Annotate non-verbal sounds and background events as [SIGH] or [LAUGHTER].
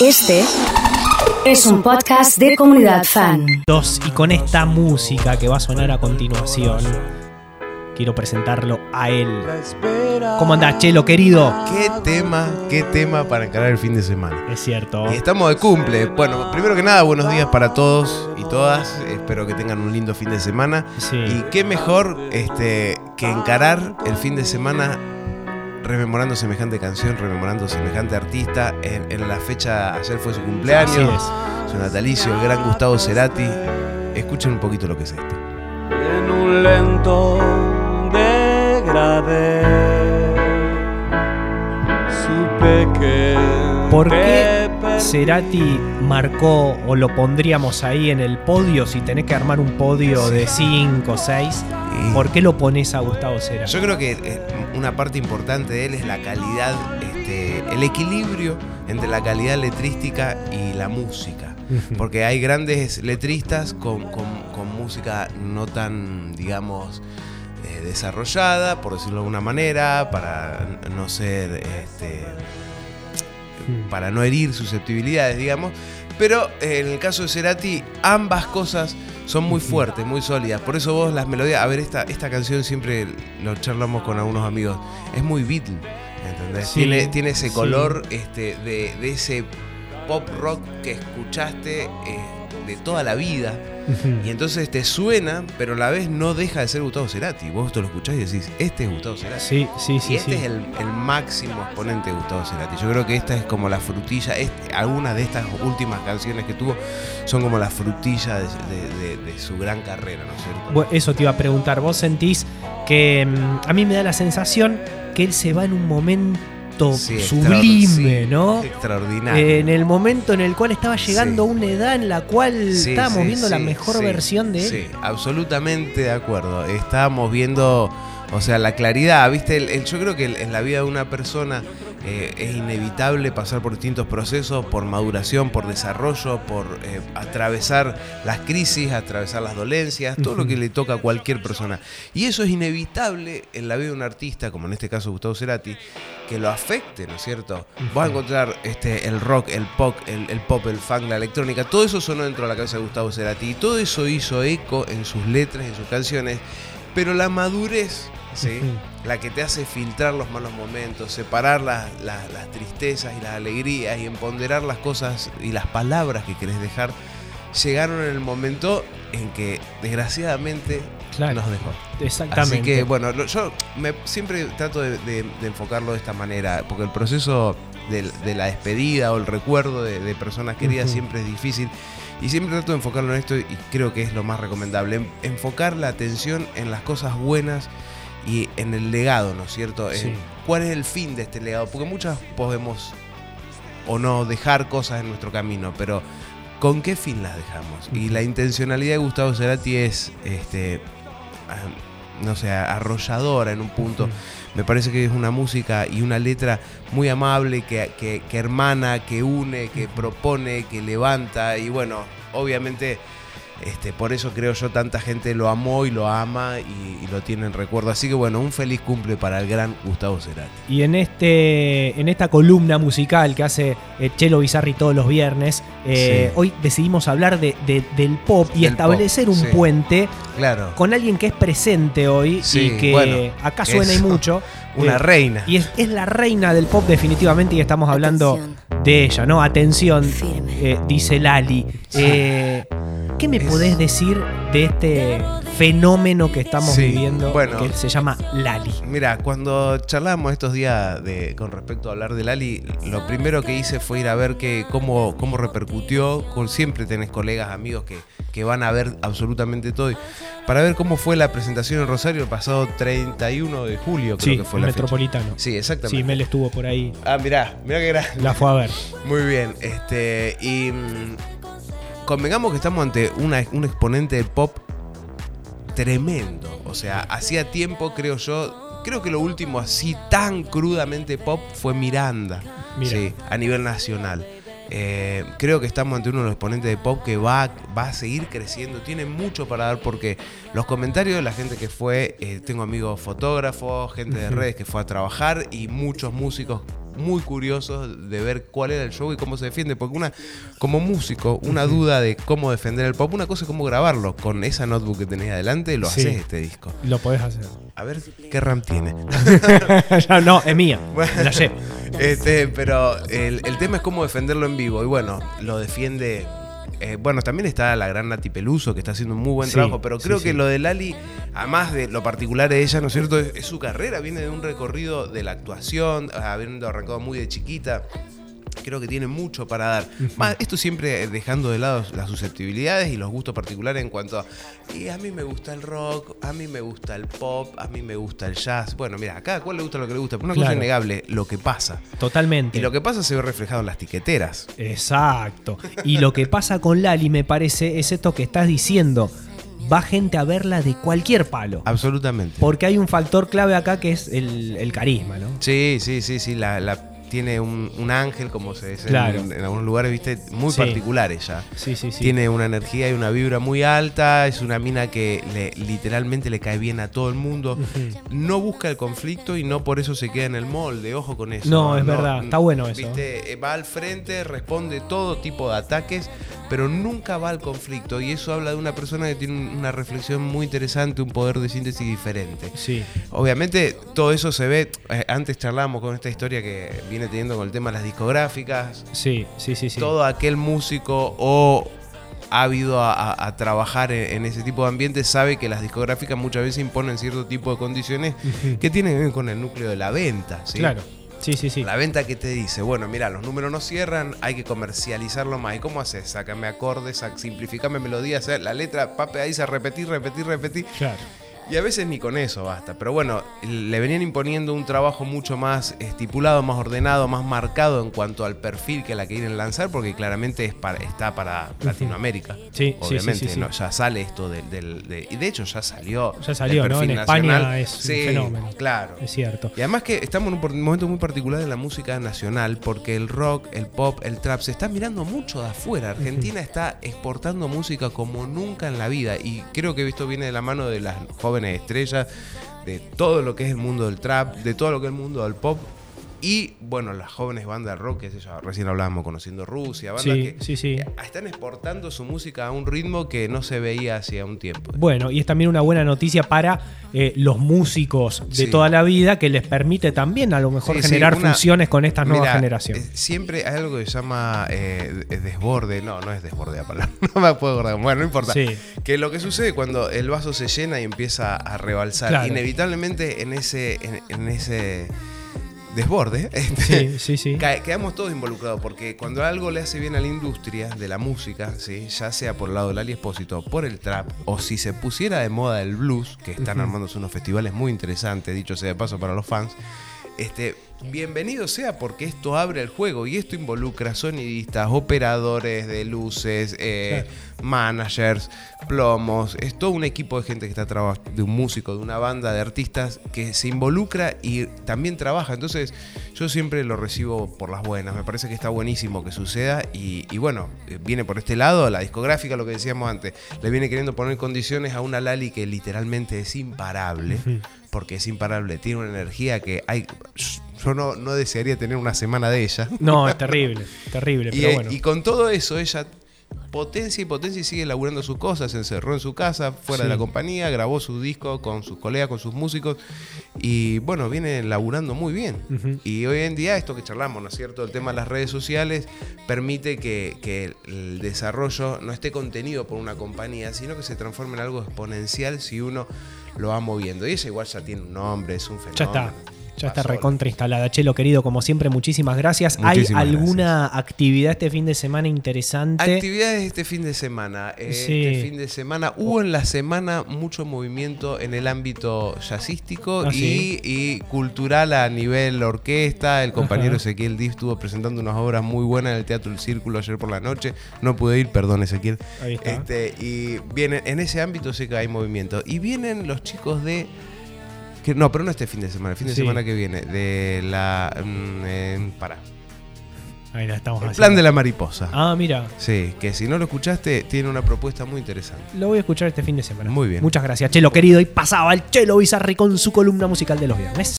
Este es un podcast de comunidad fan. Dos, y con esta música que va a sonar a continuación, quiero presentarlo a él. ¿Cómo andás, Chelo, querido? Qué tema, qué tema para encarar el fin de semana. Es cierto. Y estamos de cumple. Bueno, primero que nada, buenos días para todos y todas. Espero que tengan un lindo fin de semana. Sí. Y qué mejor este, que encarar el fin de semana rememorando semejante canción, rememorando semejante artista. En, en la fecha, ayer fue su cumpleaños, Así es. su natalicio, el gran Gustavo Cerati. Escuchen un poquito lo que es esto. en un lento degradé. Supe que. ¿Por qué. Cerati marcó o lo pondríamos ahí en el podio si tenés que armar un podio de 5 o 6? Y- ¿Por qué lo pones a Gustavo Cerati? Yo creo que eh, una parte importante de él es la calidad, este, el equilibrio entre la calidad letrística y la música. Porque hay grandes letristas con, con- con música no tan, digamos, eh, desarrollada, por decirlo de alguna manera, para no ser, este, para no herir susceptibilidades, digamos. Pero eh, en el caso de Cerati, ambas cosas son muy fuertes, muy sólidas. Por eso vos las melodías, a ver, esta, esta canción siempre lo charlamos con algunos amigos, es muy Beatle, ¿entendés? Sí, tiene, tiene ese sí. color este, de, de ese pop rock que escuchaste eh, de toda la vida. Y entonces te suena, pero a la vez no deja de ser Gustavo Cerati. Vos te lo escuchás y decís, este es Gustavo Cerati. Sí, sí, sí. y este sí. es el, el máximo exponente de Gustavo Cerati. Yo creo que esta es como la frutilla. este- algunas de estas últimas canciones que tuvo son como la frutilla de, de- de- de su gran carrera, ¿no es cierto? Eso te iba a preguntar. ¿Vos sentís que mm, a mí me da la sensación que él se va en un momento Sí, sublime, sí, ¿no? Extraordinario. Eh, en el momento en el cual estaba llegando a Sí. una edad en la cual estábamos viendo la mejor versión de él. Sí, absolutamente de acuerdo. Estábamos viendo, o sea, la claridad, ¿viste? El- el- yo creo que en la vida de una persona eh, es inevitable pasar por distintos procesos, por maduración, por desarrollo, por eh, atravesar las crisis, atravesar las dolencias, todo lo que le toca a cualquier persona. Y eso es inevitable en la vida de un artista, como en este caso Gustavo Cerati, que lo afecte, ¿no es cierto? Vas a encontrar este, el rock, el pop, el, el pop, el funk, la electrónica, todo eso sonó dentro de la cabeza de Gustavo Cerati y todo eso hizo eco en sus letras, en sus canciones, pero la madurez, ¿sí? La que te hace filtrar los malos momentos, separar las, las- las tristezas y las alegrías y empoderar las cosas y las palabras que querés dejar, llegaron en el momento en que desgraciadamente Claro. nos dejó. Exactamente. Así que bueno, yo me, siempre trato de, de- de enfocarlo de esta manera, porque el proceso de, la despedida o el recuerdo de, personas queridas siempre es difícil. Y siempre trato de enfocarlo en esto y creo que es lo más recomendable. en- Enfocar la atención en las cosas buenas y en el legado, ¿no es cierto? Sí. ¿Cuál es el fin de este legado? Porque muchas podemos o no dejar cosas en nuestro camino, pero ¿con qué fin las dejamos? Y la intencionalidad de Gustavo Cerati es, este, ah, no sé, arrolladora en un punto. Me parece que es una música y una letra muy amable, que, que- que hermana, que une, que propone, que levanta. Y bueno, obviamente, este, por eso creo yo tanta gente lo amó y lo ama y, y lo tiene en recuerdo. Así que bueno, un feliz cumple para el gran Gustavo Cerati. Y en este en esta columna musical que hace eh, Chelo Bizarri todos los viernes, eh, Sí. hoy decidimos hablar de, de- del pop y Del establecer pop, un sí. puente Claro, con alguien que es presente hoy Sí, y que bueno, acá suena y mucho. [LAUGHS] una eh, reina. Y es, es la reina del pop definitivamente y estamos hablando Atención. de ella, ¿no? Atención, eh, dice Lali. ¿Qué me Es- podés decir de este fenómeno que estamos Sí, viviendo bueno. que se llama Lali? Mira, cuando charlamos estos días de, con respecto a hablar de Lali, lo primero que hice fue ir a ver que, cómo, cómo repercutió. Con, siempre tenés colegas, amigos que, que van a ver absolutamente todo. para ver cómo fue la presentación en Rosario el pasado 31 de julio, creo Sí, que fue el la fecha. Metropolitano. Sí, exactamente. Sí, Mel estuvo por ahí. Ah, mirá, mirá que era. La fue a ver. [LAUGHS] Muy bien, este. Y. convengamos que estamos ante una- un exponente del pop tremendo. O sea, hacía tiempo, creo yo. Creo que lo último así tan crudamente pop fue Miranda. Mira. Sí, a nivel nacional. Eh, creo que estamos ante uno de los exponentes de pop que va, va a seguir creciendo. Tiene mucho para dar porque los comentarios de la gente que fue, eh, tengo amigos fotógrafos, gente de redes que fue a trabajar y muchos músicos muy curiosos de ver cuál era el show y cómo se defiende. Porque una, como músico, una duda de cómo defender el pop, una cosa es cómo grabarlo. Con esa notebook que tenés adelante, lo Sí. haces este disco. Lo podés hacer. A ver qué RAM tiene. [LAUGHS] No, es mía. Bueno. La llevo. Este, pero el, el tema es cómo defenderlo en vivo. Y bueno, lo defiende. Eh, bueno, también está la gran Nati Peluso, que está haciendo un muy buen Sí, trabajo. Pero creo sí. que lo de Lali, además de lo particular de ella, ¿no es cierto? Es, es su carrera, viene de un recorrido de la actuación, habiendo arrancado muy de chiquita. Creo que tiene mucho para dar. Más, esto siempre dejando de lado las susceptibilidades y los gustos particulares en cuanto a. Y a mí me gusta el rock, a mí me gusta el pop, a mí me gusta el jazz. Bueno, mira, a cada cual le gusta lo que le gusta. Pero una cosa Claro. innegable, lo que pasa. Totalmente. Y lo que pasa se ve reflejado en las tiqueteras. Exacto. Y lo que pasa con Lali, me parece, es esto que estás diciendo. Va gente a verla de cualquier palo. Absolutamente. Porque hay un factor clave acá que es el, el carisma, ¿no? Sí, sí, sí, sí. La, la- tiene un, un ángel, como se dice Claro. en, en algunos lugares, viste, muy Sí. sí, sí. Tiene una energía y una vibra muy alta. Es una mina que le- literalmente le cae bien a todo el mundo. No busca el conflicto y no por eso se queda en el molde. Ojo con eso. No, es verdad. Está bueno eso. Viste, eh, va al frente, responde todo tipo de ataques, pero nunca va al conflicto. Y eso habla de una persona que tiene un- una reflexión muy interesante, un poder de síntesis diferente. Sí. Obviamente todo eso se ve, eh, antes charlábamos con esta historia que viene teniendo con el tema de las discográficas, Sí, sí, sí, sí. todo aquel músico o ávido a, a- a trabajar en, en ese tipo de ambiente sabe que las discográficas muchas veces imponen cierto tipo de condiciones que tienen que ver con el núcleo de la venta. ¿sí? Claro. Sí, sí, sí. La venta que te dice, bueno, mira, los números no cierran, hay que comercializarlo más. ¿Y cómo haces? Sácame acordes, simplificame melodías, eh, la letra, pape, ahí dice repetir, repetir, repetir. Claro. Y a veces ni con eso basta. Pero bueno, le venían imponiendo un trabajo mucho más estipulado, más ordenado, más marcado en cuanto al perfil que la quieren lanzar, porque claramente es para, está para Latinoamérica. Sí, Obviamente, sí, sí, sí. ¿no? ya sale esto del, del- de- y de hecho ya salió. Ya salió, el ¿no? En España nacional. es un Sí, fenómeno. Claro. Es cierto. Y además que estamos en un momento muy particular en la música nacional, porque el rock, el pop, el trap se está mirando mucho de afuera. Argentina está exportando música como nunca en la vida. Y creo que esto viene de la mano de las jóvenes estrellas, de todo lo que es el mundo del trap, de todo lo que es el mundo del pop. Y bueno, las jóvenes bandas de rock, que recién hablábamos conociendo Rusia, bandas Sí, que sí, sí. que están exportando su música a un ritmo que no se veía hacía un tiempo. Bueno, y es también una buena noticia para eh, los músicos de toda la vida que les permite también a lo mejor generar una- funciones con estas nuevas Mira, generaciones. eh, Siempre hay algo que se llama eh, de- desborde. No, no es desborde la palabra. [LAUGHS] No me puedo acordar. Bueno, no importa. Que lo que sucede cuando el vaso se llena y empieza a rebalsar, Claro. inevitablemente en ese, en, en ese desborde, [LAUGHS] este, Sí, sí, sí. quedamos todos involucrados. Porque cuando algo le hace bien a la industria de la música, ¿sí? ya sea por el lado del Ali Espósito, por el trap, o si se pusiera de moda el blues, que están Ujú. armándose unos festivales muy interesantes, dicho sea de paso para los fans. Este, bienvenido sea porque esto abre el juego y esto involucra sonidistas, operadores de luces, eh, managers, plomos. Es todo un equipo de gente que está trabajando, de un músico, de una banda de artistas que se involucra y también trabaja. Entonces, yo siempre lo recibo por las buenas. Me parece que está buenísimo que suceda y, y bueno, eh, viene por este lado, la discográfica, lo que decíamos antes, le viene queriendo poner condiciones a una Lali que literalmente es imparable porque es imparable, tiene una energía que hay. Yo no, no desearía tener una semana de ella. No, es terrible, terrible, [LAUGHS] Y, pero eh, bueno. y con todo eso, ella potencia y potencia y sigue laburando sus cosas. Se encerró en su casa, fuera Sí. de la compañía, grabó su disco con sus colegas, con sus músicos. Y bueno, viene laburando muy bien. Y hoy en día, esto que charlamos, ¿no es cierto? El tema de las redes sociales permite que, que el desarrollo no esté contenido por una compañía, sino que se transforme en algo exponencial si uno lo va moviendo. Y ella igual ya tiene un nombre, es un fenómeno. Ya está. Ya está recontra instalada. Chelo, querido, como siempre, muchísimas gracias. ¿Hay alguna actividad este fin de semana interesante? Actividades este fin de semana. Eh, Sí. Este fin de semana hubo en la semana mucho movimiento en el ámbito jazzístico Ah, y, sí. y cultural a nivel orquesta. El compañero Ajá. Ezequiel Div estuvo presentando unas obras muy buenas en el Teatro El Círculo ayer por la noche. No pude ir, perdón Ezequiel. Ahí está. Este, y vienen, en ese ámbito sé que hay movimiento. Y vienen los chicos de. Que, no, pero no este fin de semana, el fin de Sí. semana que viene. De la. mm, eh, pará. Ahí la estamos El haciendo. plan de la mariposa. Ah, mira. Sí, que si no lo escuchaste, tiene una propuesta muy interesante. Lo voy a escuchar este fin de semana. Muy bien. Muchas gracias, Chelo, querido. Y pasaba el Chelo Bizarri con su columna musical de los viernes.